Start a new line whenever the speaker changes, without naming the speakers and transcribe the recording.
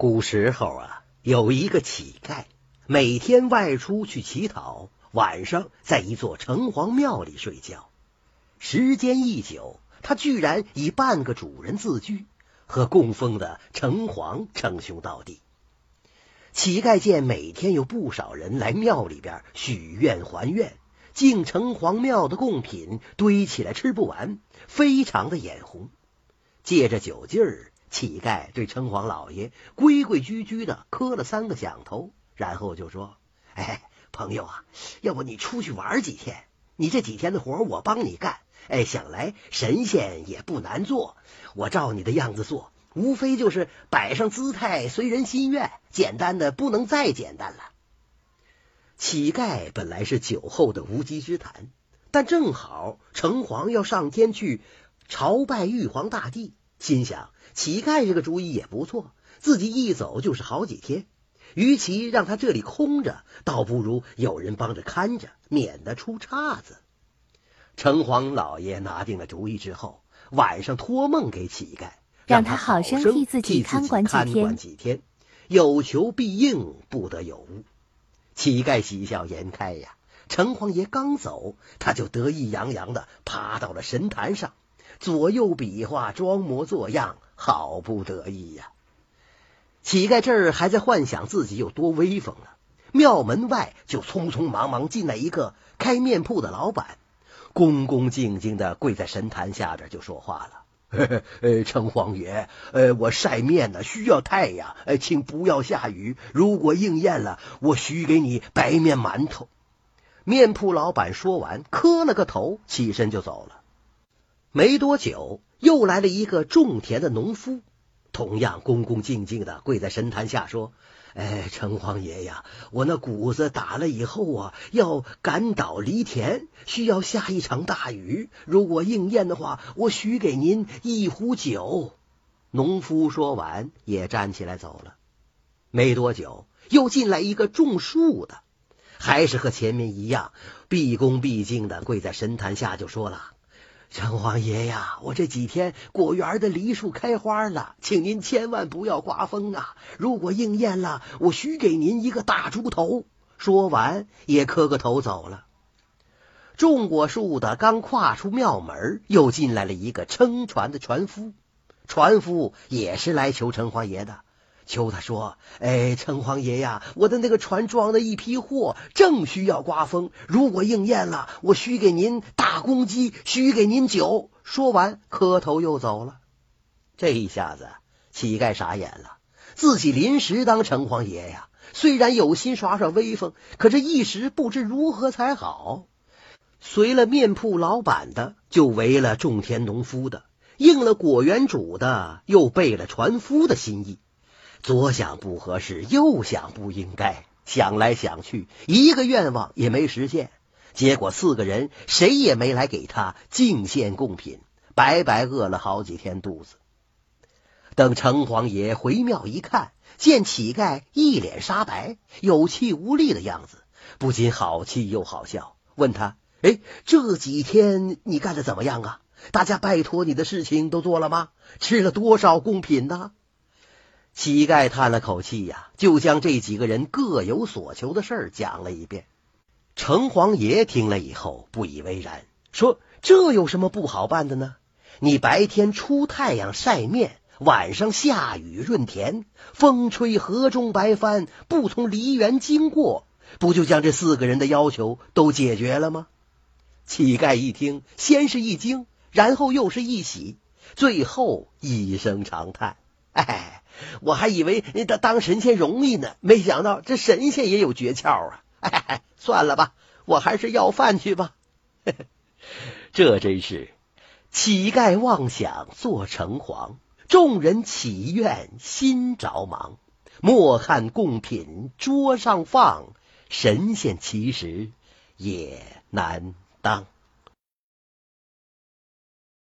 古时候啊，有一个乞丐，每天外出去乞讨，晚上在一座城隍庙里睡觉。时间一久，他居然以半个主人自居，和供奉的城隍称兄道弟。乞丐见每天有不少人来庙里边许愿还愿，敬城隍庙的贡品堆起来吃不完，非常的眼红。借着酒劲儿。乞丐对城隍老爷规规矩矩的磕了三个响头，然后就说：“哎，朋友啊，要不你出去玩几天？你这几天的活我帮你干。哎，想来神仙也不难做，我照你的样子做，无非就是摆上姿态，随人心愿，简单的不能再简单了。”乞丐本来是酒后的无稽之谈，但正好城隍要上天去朝拜玉皇大帝。心想，乞丐这个主意也不错，自己一走就是好几天，与其让他这里空着，倒不如有人帮着看着，免得出岔子。城隍老爷拿定了主意之后，晚上托梦给乞丐，
让
他
好生
替
自己
看
管
几天，有求必应，不得有误。乞丐喜笑颜开呀，城隍爷刚走，他就得意洋洋的爬到了神坛上。左右比划，装模作样，好不得意呀！乞丐这儿还在幻想自己有多威风呢。庙门外就匆匆忙忙进来一个开面铺的老板，恭恭敬敬的跪在神坛下边，就说话了：“ 呃，城隍爷，呃，我晒面呢，需要太阳，呃，请不要下雨。如果应验了，我许给你白面馒头。”面铺老板说完，磕了个头，起身就走了。没多久，又来了一个种田的农夫，同样恭恭敬敬的跪在神坛下说：“哎，城隍爷呀，我那谷子打了以后啊，要赶倒犁田，需要下一场大雨。如果应验的话，我许给您一壶酒。”农夫说完，也站起来走了。没多久，又进来一个种树的，还是和前面一样，毕恭毕敬的跪在神坛下，就说了。城隍爷呀，我这几天果园的梨树开花了，请您千万不要刮风啊！如果应验了，我许给您一个大猪头。说完，也磕个头走了。种过树的刚跨出庙门，又进来了一个撑船的船夫。船夫也是来求城隍爷的。求他说：“哎，城隍爷呀，我的那个船装的一批货正需要刮风，如果应验了，我需给您大公鸡，需给您酒。”说完，磕头又走了。这一下子，乞丐傻眼了，自己临时当城隍爷呀，虽然有心耍耍威风，可这一时不知如何才好。随了面铺老板的，就为了种田农夫的；应了果园主的，又背了船夫的心意。左想不合适，右想不应该，想来想去，一个愿望也没实现。结果四个人谁也没来给他敬献贡品，白白饿了好几天肚子。等城隍爷回庙一看，见乞丐一脸煞白、有气无力的样子，不禁好气又好笑，问他：“哎，这几天你干的怎么样啊？大家拜托你的事情都做了吗？吃了多少贡品呢？”乞丐叹了口气呀，就将这几个人各有所求的事儿讲了一遍。城隍爷听了以后不以为然，说：“这有什么不好办的呢？你白天出太阳晒面，晚上下雨润田，风吹河中白帆，不从梨园经过，不就将这四个人的要求都解决了吗？”乞丐一听，先是一惊，然后又是一喜，最后一声长叹：“哎。”我还以为当当神仙容易呢，没想到这神仙也有诀窍啊！哎，算了吧，我还是要饭去吧。这真是乞丐妄想做城隍，众人祈愿心着忙。莫看贡品桌上放，神仙其实也难当。